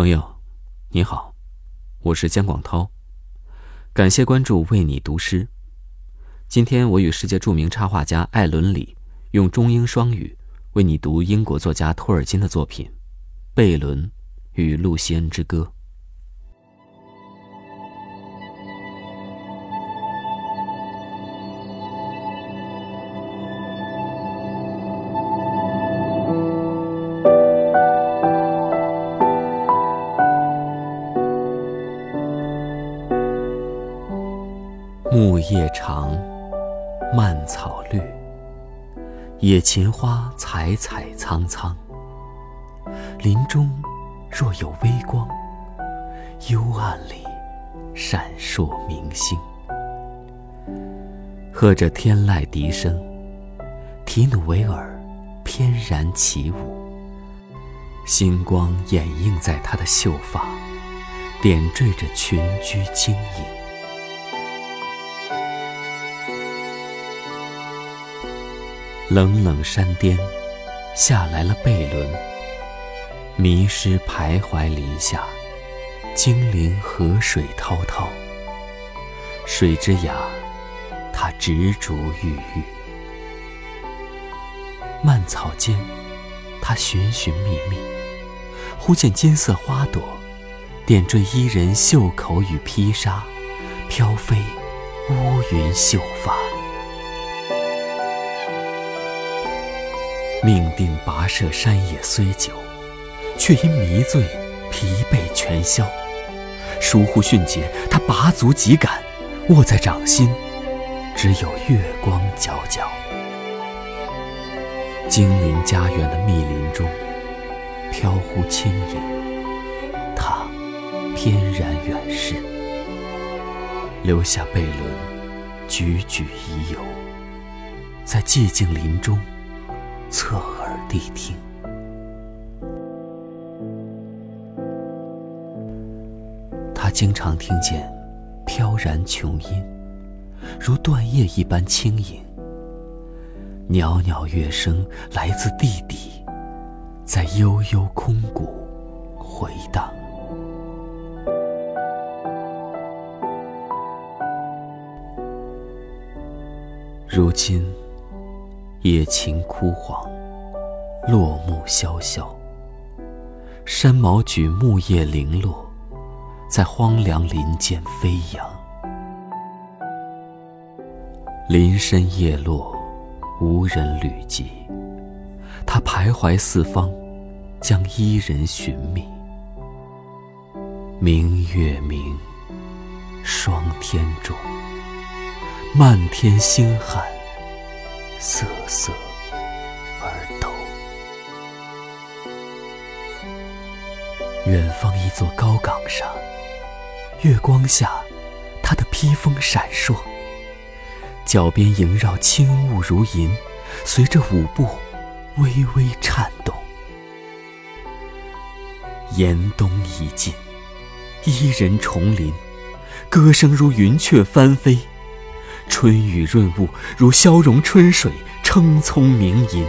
朋友，你好，我是姜广涛，感谢关注，为你读诗。今天我与世界著名插画家艾伦里用中英双语为你读英国作家托尔金的作品《贝伦与露西恩之歌》。夜长，蔓草绿，野芹花采采苍苍。林中若有微光，幽暗里闪烁明星。和着天籁笛声，提努维尔翩然起舞，星光掩映在他的秀发，点缀着群居晶莹。冷冷山巅，下来了贝伦。迷失徘徊林下，精灵河水滔滔。水之雅，他执着郁郁。蔓草间，他寻寻觅觅，忽见金色花朵，点缀伊人袖口与披纱，飘飞乌云秀发。命定跋涉山野虽久，却因迷醉疲惫全消。疏忽迅捷，他拔足即赶，握在掌心，只有月光皎皎。精灵家园的密林中，飘忽轻盈，他翩然远逝，留下贝伦踽踽遗游，在寂静林中。侧耳谛听，他经常听见飘然琼音，如断叶一般轻盈。袅袅乐声来自地底，在悠悠空谷回荡。如今。野芹枯黄，落木萧萧。山毛榉木叶零落，在荒凉林间飞扬。林深叶落，无人履迹。他徘徊四方，将伊人寻觅。明月明，霜天重，漫天星汉。瑟瑟而抖。远方一座高岗上，月光下，他的披风闪烁，脚边萦绕轻雾如银，随着舞步微微颤动。严冬已尽，伊人重临，歌声如云雀翻飞。春雨润物，如消融春水，青葱鸣吟，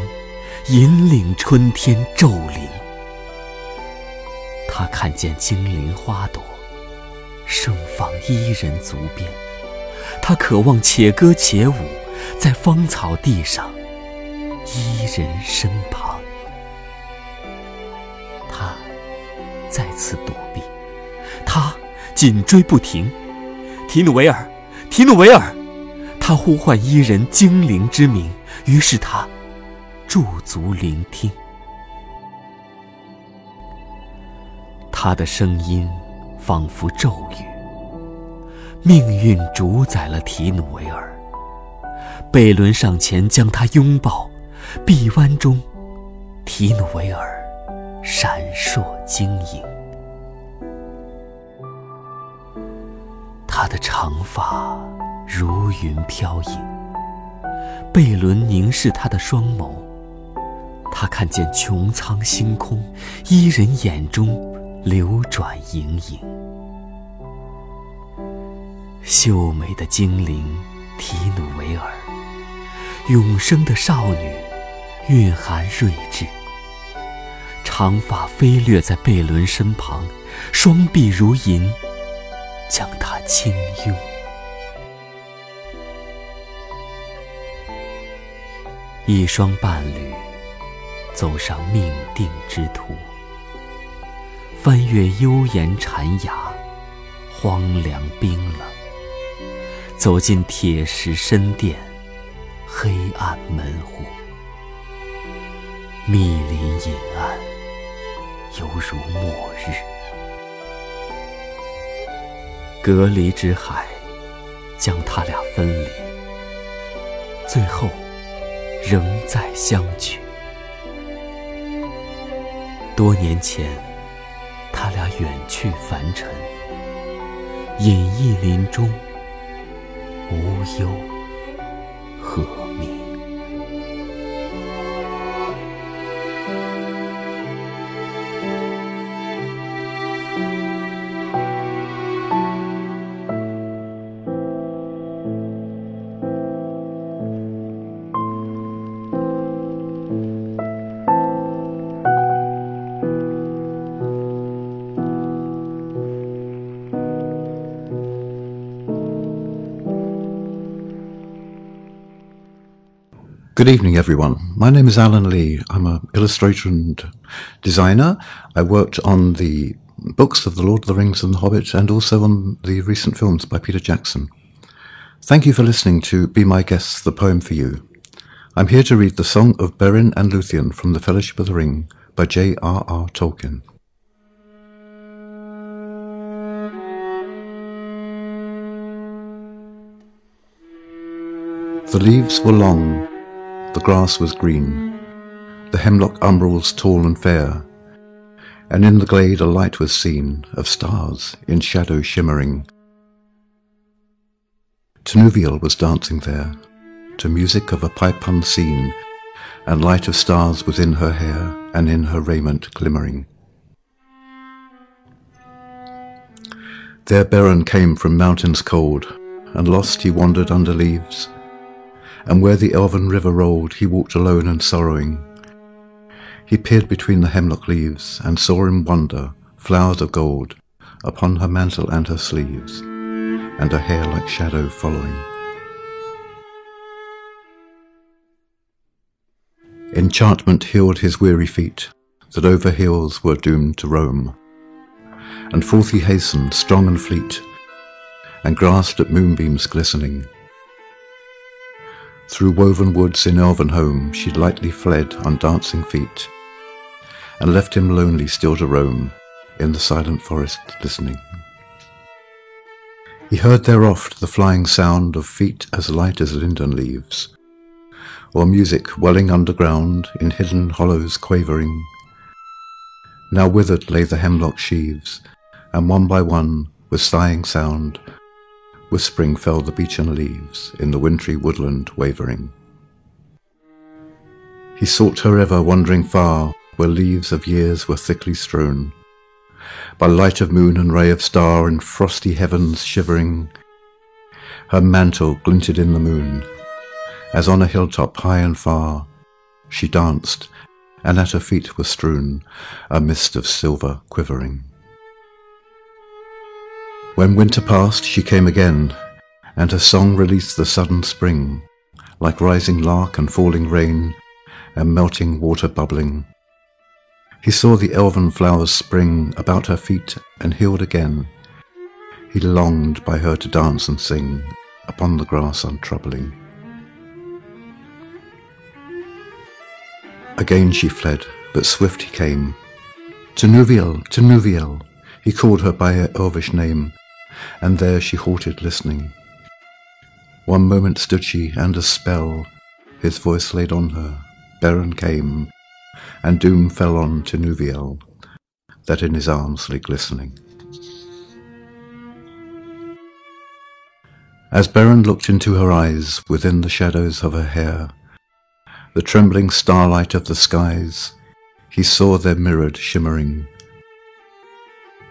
引领春天骤临。他看见精灵花朵，盛放伊人足边。他渴望且歌且舞，在芳草地上，伊人身旁。他再次躲避，他紧追不停。提努维尔，提努维尔。他呼唤伊人精灵之名，于是他驻足聆听。他的声音仿佛咒语。命运主宰了提努维尔。贝伦上前将他拥抱，臂弯中，提努维尔闪烁晶莹。他的长发。如云飘影，贝伦凝视他的双眸，他看见穹苍星空，伊人眼中流转盈盈。秀美的精灵提努维尔，永生的少女，蕴含睿智。长发飞掠在贝伦身旁，双臂如银，将他轻拥。一双伴侣走上命定之途，翻越幽岩禅崖，荒凉冰冷，走进铁石深殿，黑暗门户，密林隐暗，犹如末日。隔离之海将他俩分离，最后。仍在相聚。多年前，他俩远去凡尘，隐逸林中，无忧和 Good evening, everyone. My name is Alan Lee. I'm an illustrator and designer. I worked on the books of The Lord of the Rings and The Hobbit and also on the recent films by Peter Jackson. Thank you for listening to Be My Guest, the poem for you. I'm here to read the Song of Beren and Luthien from The Fellowship of the Ring by J.R.R. Tolkien. The leaves were long, the grass was green, the hemlock umbrils tall and fair, and in the glade a light was seen of stars in shadow shimmering. Tinuviel was dancing there, to music of a pipe unseen, and light of stars was in her hair and in her raiment glimmering. There Beren came from mountains cold, and lost he wandered under leaves, and where the elven river rolled he walked alone and sorrowing. He peered between the hemlock leaves, and saw in wonder flowers of gold upon her mantle and her sleeves, and her hair like shadow following. Enchantment healed his weary feet, that over hills were doomed to roam. And forth he hastened, strong and fleet, and grasped at moonbeams glistening. Through woven woods in elven home she lightly fled on dancing feet, and left him lonely still to roam in the silent forest listening. He heard there oft the flying sound of feet as light as linden leaves, or music welling underground in hidden hollows quavering. Now withered lay the hemlock sheaves, and one by one, with sighing sound, whispering fell the beechen leaves in the wintry woodland wavering. He sought her ever wandering far, where leaves of years were thickly strewn, by light of moon and ray of star in frosty heavens shivering. Her mantle glinted in the moon, as on a hilltop high and far she danced, and at her feet was strewn a mist of silver quivering. When winter passed, she came again, and her song released the sudden spring, like rising lark and falling rain, and melting water bubbling. He saw the elven flowers spring about her feet and healed again. He longed by her to dance and sing upon the grass untroubling. Again she fled, but swift he came. To Nuviel, Tinuviel, Tinuviel, he called her by her elvish name, and there she halted listening. One moment stood she, and a spell his voice laid on her. Beren came, and doom fell on Tinuviel, that in his arms lay glistening. As Beren looked into her eyes within the shadows of her hair, the trembling starlight of the skies, he saw their mirrored shimmering.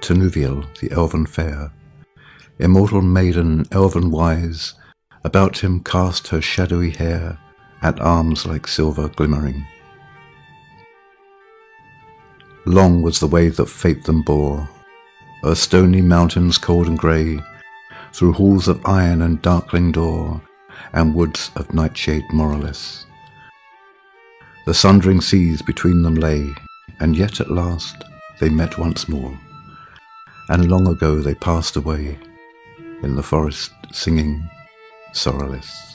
Tinuviel, the elven fair, immortal maiden, elven wise, about him cast her shadowy hair, at arms like silver glimmering. Long was the way that fate them bore, o'er stony mountains cold and grey, through halls of iron and darkling door, and woods of nightshade moreless. The sundering seas between them lay, and yet at last they met once more, and long ago they passed away in the forest singing sorrowless.